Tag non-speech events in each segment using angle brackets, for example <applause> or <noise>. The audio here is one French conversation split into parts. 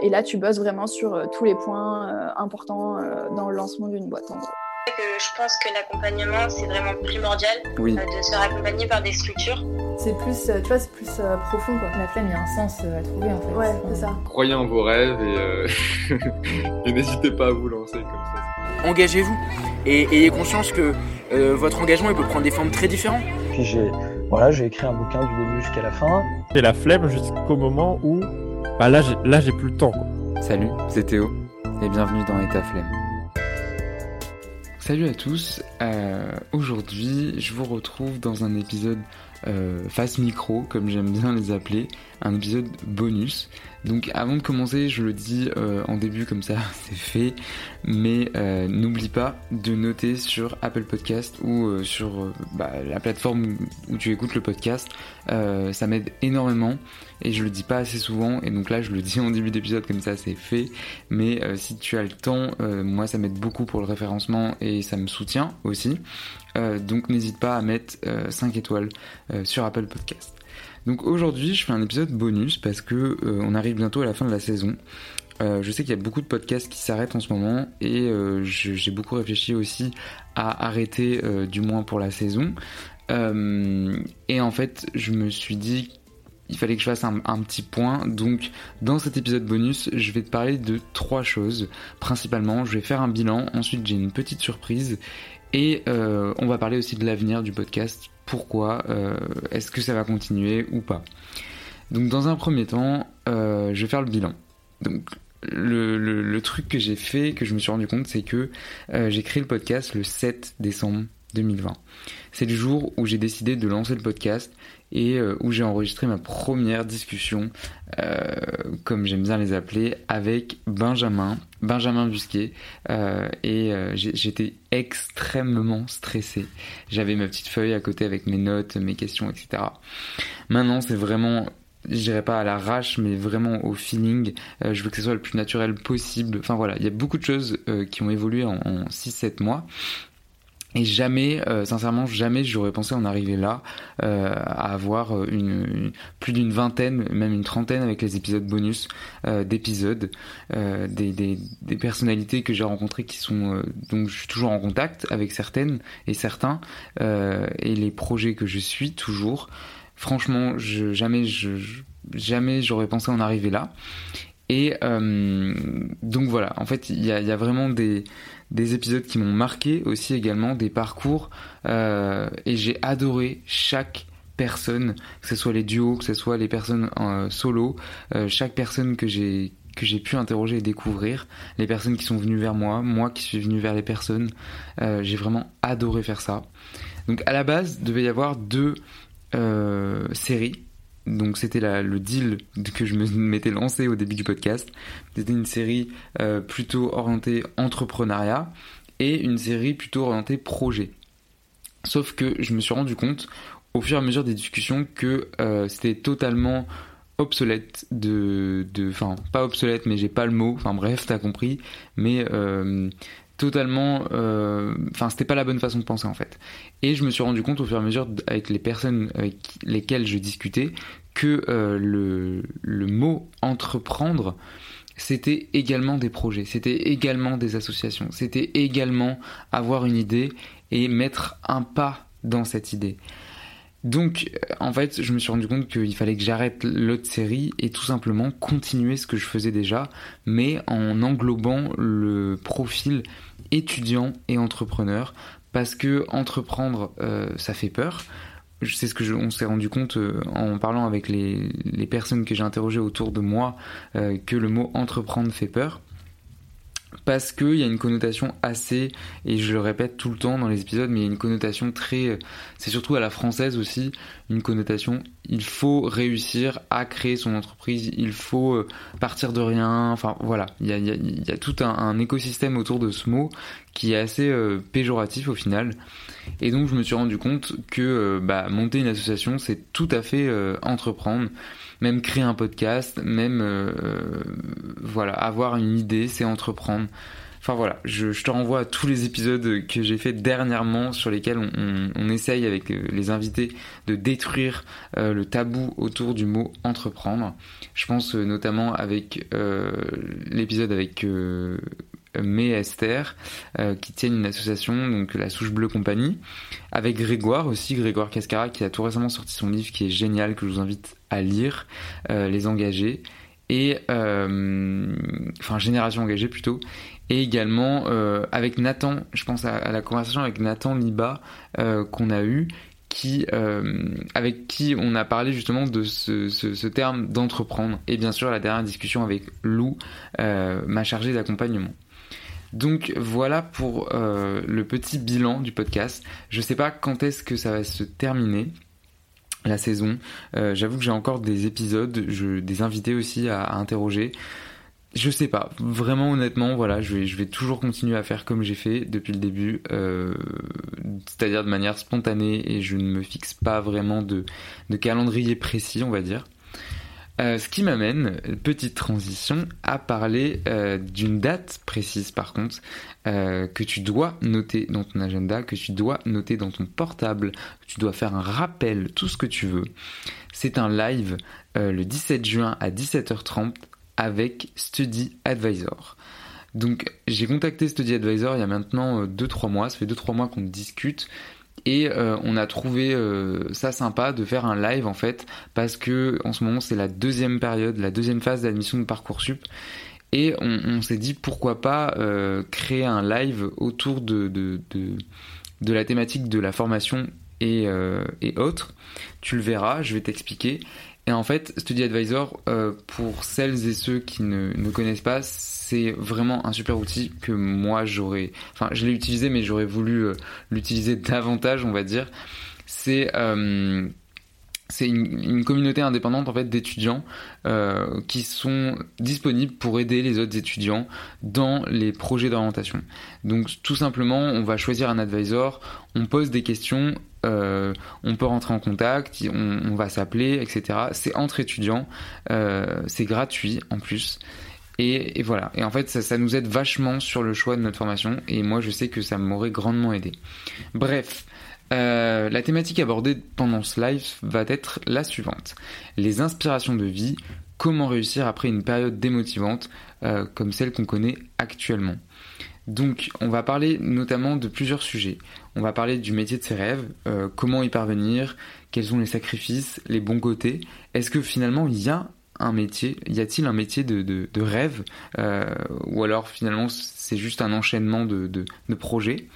et là, tu bosses vraiment sur tous les points importants dans le lancement d'une boîte, en gros. Je pense que l'accompagnement, c'est vraiment primordial oui. de se faire accompagner par des structures. C'est plus, tu vois, c'est plus profond, quoi. La flemme, il y a un sens à trouver, en fait. Ouais, c'est ça. Croyez en vos rêves et, <laughs> et n'hésitez pas à vous lancer comme ça. Engagez-vous et ayez conscience que votre engagement, il peut prendre des formes très différentes. Puis j'ai voilà, j'ai écrit un bouquin du début jusqu'à la fin. J'ai la flemme jusqu'au moment où bah là, j'ai, là, j'ai plus le temps. Quoi. Salut, c'est Théo et bienvenue dans État Flemme. Salut à tous, euh, aujourd'hui je vous retrouve dans un épisode euh, face micro, comme j'aime bien les appeler, un épisode bonus. Donc avant de commencer, je le dis euh, en début comme ça, <laughs> c'est fait, mais euh, n'oublie pas de noter sur Apple Podcast ou euh, sur bah, la plateforme où tu écoutes le podcast. ça m'aide énormément et je le dis pas assez souvent et donc là je le dis en début d'épisode comme ça c'est fait. Mais si tu as le temps, moi ça m'aide beaucoup pour le référencement et ça me soutient aussi. donc n'hésite pas à mettre 5 étoiles sur Apple Podcast. Donc aujourd'hui, je fais un épisode bonus parce que euh, on arrive bientôt à la fin de la saison. Euh, je sais qu'il y a beaucoup de podcasts qui s'arrêtent en ce moment et euh, j'ai beaucoup réfléchi aussi à arrêter du moins pour la saison. et en fait, je me suis dit il fallait que je fasse un, un, petit point. Donc, dans cet épisode bonus, je vais te parler de trois choses. Principalement, je vais faire un bilan. Ensuite, j'ai une petite surprise. Et on va parler aussi de l'avenir du podcast pourquoi, euh, est-ce que ça va continuer ou pas? Donc dans un premier temps, euh, je vais faire le bilan. Donc le, truc que j'ai fait, que je me suis rendu compte, c'est que euh, j'ai créé le podcast le 7 décembre 2020. C'est le jour où j'ai décidé de lancer le podcast et euh, où j'ai enregistré ma première discussion, euh, comme j'aime bien les appeler, avec Benjamin, Benjamin Busquet, euh, et j'étais extrêmement stressé. J'avais ma petite feuille à côté avec mes notes, mes questions, etc. Maintenant, c'est vraiment je dirais pas à l'arrache, mais vraiment au feeling. je veux que ce soit le plus naturel possible. Enfin voilà, il y a beaucoup de choses qui ont évolué en, en 6-7 mois. Et jamais, euh, sincèrement, jamais j'aurais pensé en arriver là, euh, à avoir euh, une, plus d'une vingtaine, même une trentaine avec les épisodes bonus d'épisodes, des, des, des, personnalités que j'ai rencontrées qui sont, donc je suis toujours en contact avec certaines et certains, et les projets que je suis toujours. Franchement, je, jamais, je, jamais j'aurais pensé en arriver là. Et donc voilà, en fait, il y a, y a vraiment des des épisodes qui m'ont marqué aussi également, des parcours, euh, et j'ai adoré chaque personne, que ce soit les duos, que ce soit les personnes en solo, euh, chaque personne que j'ai que j'ai pu interroger et découvrir, les personnes qui sont venues vers moi, moi qui suis venu vers les personnes, euh, j'ai vraiment adoré faire ça. Donc à la base, devait y avoir deux séries donc c'était le deal que je m'étais lancé au début du podcast. C'était une série euh, plutôt orientée entrepreneuriat et une série plutôt orientée projet. Sauf que je me suis rendu compte au fur et à mesure des discussions que euh, c'était totalement obsolète de enfin pas obsolète mais j'ai pas le mot enfin bref t'as compris mais euh, totalement enfin c'était pas la bonne façon de penser en fait et je me suis rendu compte au fur et à mesure avec les personnes avec lesquelles je discutais que euh, le, mot entreprendre, c'était également des projets, c'était également des associations, c'était également avoir une idée et mettre un pas dans cette idée. Donc, euh, en fait, je me suis rendu compte qu'il fallait que j'arrête l'autre série et tout simplement continuer ce que je faisais déjà, mais en englobant le profil étudiant et entrepreneur, parce que entreprendre, euh, ça fait peur. C'est ce que je, on s'est rendu compte euh, en parlant avec les, personnes que j'ai interrogées autour de moi que le mot entreprendre fait peur parce qu'il y a une connotation assez, et je le répète tout le temps dans les épisodes, mais il y a une connotation très, c'est surtout à la française aussi, une connotation, il faut réussir à créer son entreprise, il faut euh, partir de rien, enfin voilà, il y a, il y a, tout un, écosystème autour de ce mot qui est assez euh, péjoratif au final. Et donc je me suis rendu compte que euh, bah, monter une association, c'est tout à fait entreprendre même créer un podcast, même euh, voilà, avoir une idée, c'est entreprendre. Enfin voilà, je, je, te renvoie à tous les épisodes que j'ai fait dernièrement sur lesquels on, on, on, essaye avec les invités de détruire euh, le tabou autour du mot entreprendre. Je pense euh, notamment avec euh, l'épisode avec May Esther, euh, qui tiennent une association, donc la Souche Bleue Compagnie, avec Grégoire aussi, Grégoire Cascara, qui a tout récemment sorti son livre qui est génial, que je vous invite à lire, euh, Les Engagés, et euh, enfin Génération Engagée plutôt, et également avec Nathan, je pense à, la conversation avec Nathan Liba qu'on a eu, qui, avec qui on a parlé justement de ce, terme d'entreprendre, et bien sûr la dernière discussion avec Lou, ma chargée d'accompagnement. Donc voilà pour euh, le petit bilan du podcast. Je sais pas quand est-ce que ça va se terminer la saison. Euh, J'avoue que j'ai encore des épisodes, je, des invités aussi à, interroger. Je sais pas, vraiment honnêtement, voilà, je vais, toujours continuer à faire comme j'ai fait depuis le début, euh, c'est-à-dire de manière spontanée et je ne me fixe pas vraiment de calendrier précis, on va dire. Euh, ce qui m'amène, petite transition, à parler euh, d'une date précise par contre, euh, que tu dois noter dans ton agenda, que tu dois noter dans ton portable, que tu dois faire un rappel, tout ce que tu veux. C'est un live le 17 juin à 17h30 avec Study Advisor. Donc j'ai contacté Study Advisor il y a maintenant 2-3 mois, ça fait 2-3 mois qu'on discute et euh, on a trouvé euh, ça sympa de faire un live en fait parce que en ce moment c'est la deuxième période, la deuxième phase d'admission de parcoursup et on, s'est dit pourquoi pas euh, créer un live autour de, de, de, de, la thématique de la formation et, euh, et autres. Tu le verras, je vais t'expliquer. Et en fait, Study Advisor, euh, pour celles et ceux qui ne, ne connaissent pas, c'est vraiment un super outil que moi j'aurais, enfin je l'ai utilisé mais j'aurais voulu euh, l'utiliser <laughs> davantage, on va dire. C'est euh, c'est une, communauté indépendante en fait d'étudiants euh, qui sont disponibles pour aider les autres étudiants dans les projets d'orientation. Donc tout simplement, on va choisir un advisor, on pose des questions, euh, on peut rentrer en contact, on, va s'appeler, etc. C'est entre étudiants, euh, c'est gratuit en plus. Et, voilà. Et en fait, ça, nous aide vachement sur le choix de notre formation. Et moi, je sais que ça m'aurait grandement aidé. Bref, euh, la thématique abordée pendant ce live va être la suivante. Les inspirations de vie, comment réussir après une période démotivante euh, comme celle qu'on connaît actuellement. Donc on va parler notamment de plusieurs sujets. On va parler du métier de ses rêves, euh, comment y parvenir, quels sont les sacrifices, les bons côtés. Est-ce que finalement il y a un métier Y a-t-il un métier de, rêve Ou alors finalement c'est juste un enchaînement de projets?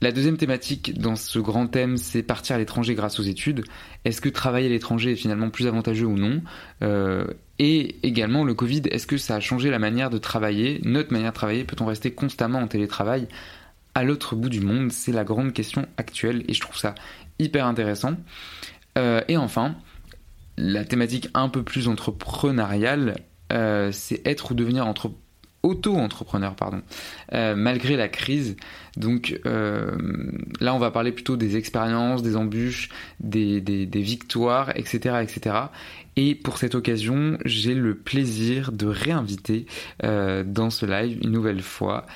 La deuxième thématique dans ce grand thème, c'est partir à l'étranger grâce aux études. Est-ce que travailler à l'étranger est finalement plus avantageux ou non? Euh, Et également le Covid, est-ce que ça a changé la manière de travailler, notre manière de travailler Peut-on rester constamment en télétravail? À l'autre bout du monde C'est la grande question actuelle et je trouve ça hyper intéressant. Euh, et enfin, la thématique un peu plus entrepreneuriale, euh, c'est être ou devenir entrepreneur auto-entrepreneur, pardon, euh, malgré la crise. Donc euh, là, on va parler plutôt des expériences, des embûches, des, des, victoires, etc., etc. Et pour cette occasion, j'ai le plaisir de réinviter euh, dans ce live une nouvelle fois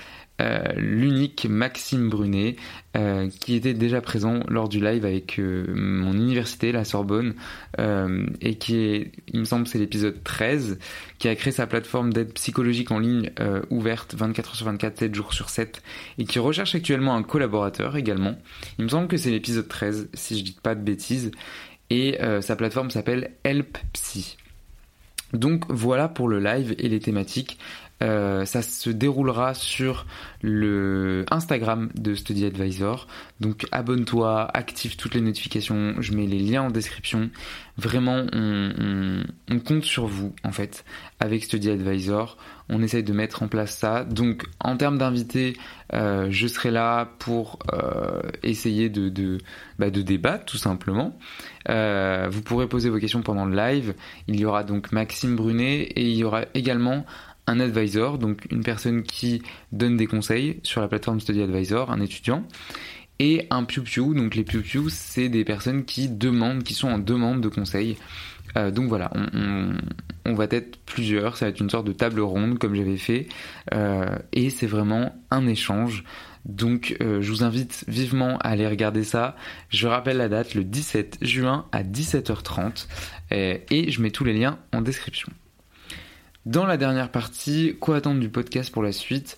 l'unique Maxime Brunet, euh, qui était déjà présent lors du live avec euh, mon université, la Sorbonne, euh, et qui est, il me semble, c'est l'épisode 13, qui a créé sa plateforme d'aide psychologique en ligne euh, ouverte 24 h sur 24, 7 jours sur 7, et qui recherche actuellement un collaborateur également. Il me semble que c'est l'épisode 13, si je dis pas de bêtises, et sa plateforme s'appelle Help Psy. Donc voilà pour le live et les thématiques. Euh, ça se déroulera sur le Instagram de Study Advisor. Donc abonne-toi, active toutes les notifications, je mets les liens en description. Vraiment, on, on, on compte sur vous en fait avec Study Advisor. On essaye de mettre en place ça. Donc en termes d'invités, euh, je serai là pour euh, essayer de, de, bah, de débattre tout simplement. Euh, vous pourrez poser vos questions pendant le live. Il y aura donc Maxime Brunet et il y aura également un advisor, donc une personne qui donne des conseils sur la plateforme Study Advisor, un étudiant, et un piu. Donc les piu, c'est des personnes qui demandent, qui sont en demande de conseils. Euh, donc voilà, on, va être plusieurs, ça va être une sorte de table ronde comme j'avais fait, euh, et c'est vraiment un échange. Donc euh, je vous invite vivement à aller regarder ça. Je rappelle la date, le 17 juin à 17h30, et, et je mets tous les liens en description. Dans la dernière partie, quoi attendre du podcast pour la suite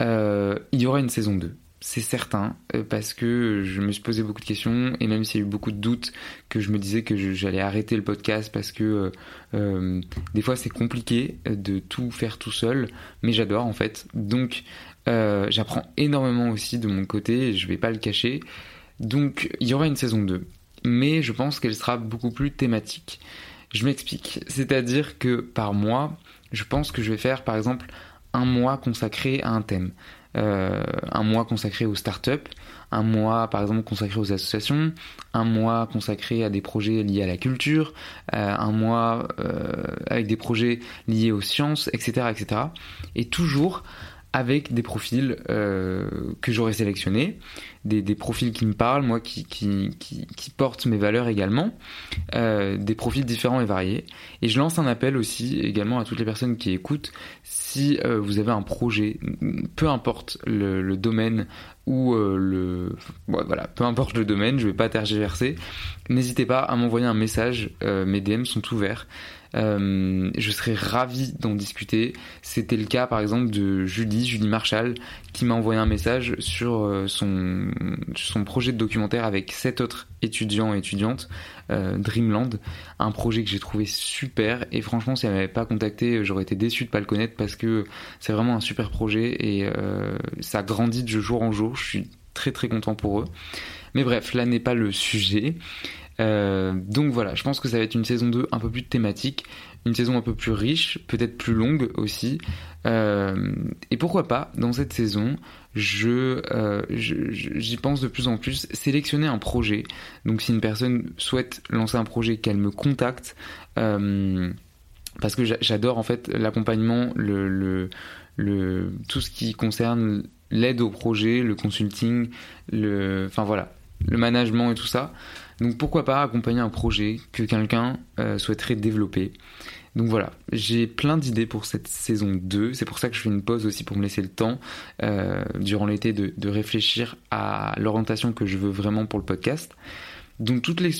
euh, Il y aura une saison 2 c'est certain, euh, parce que je me suis posé beaucoup de questions, et même s'il y a eu beaucoup de doutes, que je me disais que j'allais arrêter le podcast parce que euh, des fois c'est compliqué de tout faire tout seul, mais j'adore en fait. Donc j'apprends énormément aussi de mon côté, je vais pas le cacher. Donc il y aura une saison 2, mais je pense qu'elle sera beaucoup plus thématique. Je m'explique, c'est-à-dire que par mois, je pense que je vais faire par exemple un mois consacré à un thème. Euh, un mois consacré aux startups, un mois par exemple consacré aux associations, un mois consacré à des projets liés à la culture, euh, un mois euh, avec des projets liés aux sciences, etc. etc. Et toujours avec des profils euh, que j'aurais sélectionnés, des, profils qui me parlent, moi qui, qui, portent mes valeurs également, euh, des profils différents et variés. Et je lance un appel aussi également à toutes les personnes qui écoutent, si euh, vous avez un projet, peu importe le, domaine ou le... Voilà, peu importe le domaine, je vais pas tergiverser, n'hésitez pas à m'envoyer un message, mes DM sont ouverts. Euh, je serais ravi d'en discuter. C'était le cas par exemple de Julie, Julie Marshall, qui m'a envoyé un message sur euh, son, projet de documentaire avec sept autres étudiants et étudiantes, euh, Dreamland, un projet que j'ai trouvé super et franchement si elle m'avait pas contacté j'aurais été déçu de pas le connaître parce que c'est vraiment un super projet et ça grandit de jour en jour. Je suis très très content pour eux. Mais bref, là n'est pas le sujet. Euh, donc voilà, je pense que ça va être une saison 2 un peu plus thématique, une saison un peu plus riche, peut-être plus longue aussi. Euh, et pourquoi pas, dans cette saison, je, euh, j'y pense de plus en plus, sélectionner un projet. Donc si une personne souhaite lancer un projet, qu'elle me contacte, euh, parce que j'adore en fait l'accompagnement, le, le, le, tout ce qui concerne l'aide au projet, le consulting, le, enfin voilà, le management et tout ça. Donc pourquoi pas accompagner un projet que quelqu'un euh, souhaiterait développer. Donc voilà, j'ai plein d'idées pour cette saison 2. C'est pour ça que je fais une pause aussi pour me laisser le temps euh, durant l'été de, de, réfléchir à l'orientation que je veux vraiment pour le podcast. Donc toutes les,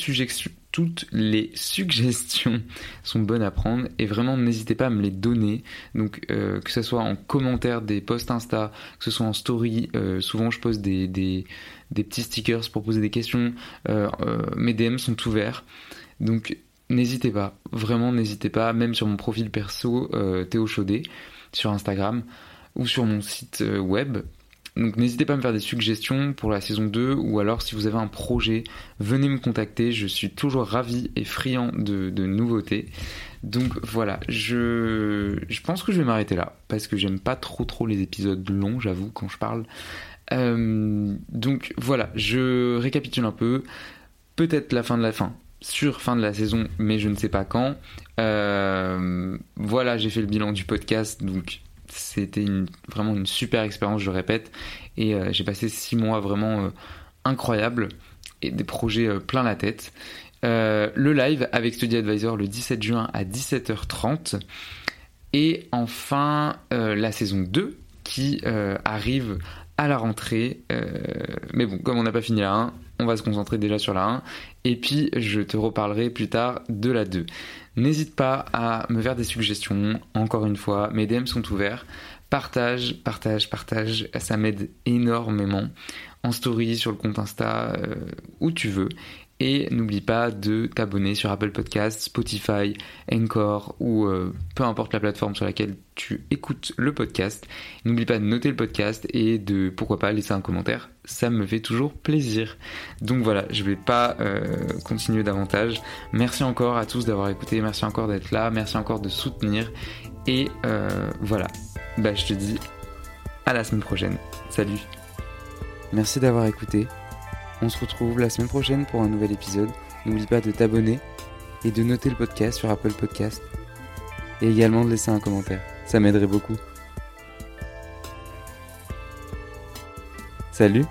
toutes les suggestions sont bonnes à prendre et vraiment n'hésitez pas à me les donner. Donc euh, que ce soit en commentaire des posts Insta, que ce soit en story, euh, souvent je pose des, petits stickers pour poser des questions. Euh, mes DM sont ouverts. Donc n'hésitez pas, vraiment n'hésitez pas, même sur mon profil perso Théo Chaudet sur Instagram ou sur mon site web donc n'hésitez pas à me faire des suggestions pour la saison 2 ou alors si vous avez un projet, venez me contacter. Je suis toujours ravi et friand de, nouveautés. Donc voilà, je, je pense que je vais m'arrêter là parce que j'aime pas trop trop les épisodes longs, j'avoue, quand je parle. Euh, donc voilà, je récapitule un peu. Peut-être la fin de la fin, sur fin de la saison, mais je ne sais pas quand. Euh, voilà, j'ai fait le bilan du podcast, donc c'était vraiment une super expérience, je répète. Et euh, j'ai passé six mois vraiment euh, incroyables et des projets euh, plein la tête. Le live avec Study Advisor le 17 juin à 17h30. Et enfin, la saison 2 qui arrive à la rentrée. mais bon, comme on n'a pas fini la 1, on va se concentrer déjà sur la 1. Et puis, je te reparlerai plus tard de la 2. N'hésite pas à me faire des suggestions. Encore une fois, mes DM sont ouverts. Partage, partage, partage. Ça m'aide énormément. En story, sur le compte Insta, euh, où tu veux. Et n'oublie pas de t'abonner sur Apple Podcasts, Spotify, Encore ou euh, peu importe la plateforme sur laquelle tu écoutes le podcast. N'oublie pas de noter le podcast et de pourquoi pas laisser un commentaire. Ça me fait toujours plaisir. Donc voilà, je vais pas euh, continuer davantage. Merci encore à tous d'avoir écouté. Merci encore d'être là. Merci encore de soutenir. Et euh, voilà. Bah je te dis à la semaine prochaine. Salut. Merci d'avoir écouté. On se retrouve la semaine prochaine pour un nouvel épisode. N'oublie pas de t'abonner et de noter le podcast sur Apple Podcast. Et également de laisser un commentaire. Ça m'aiderait beaucoup. Salut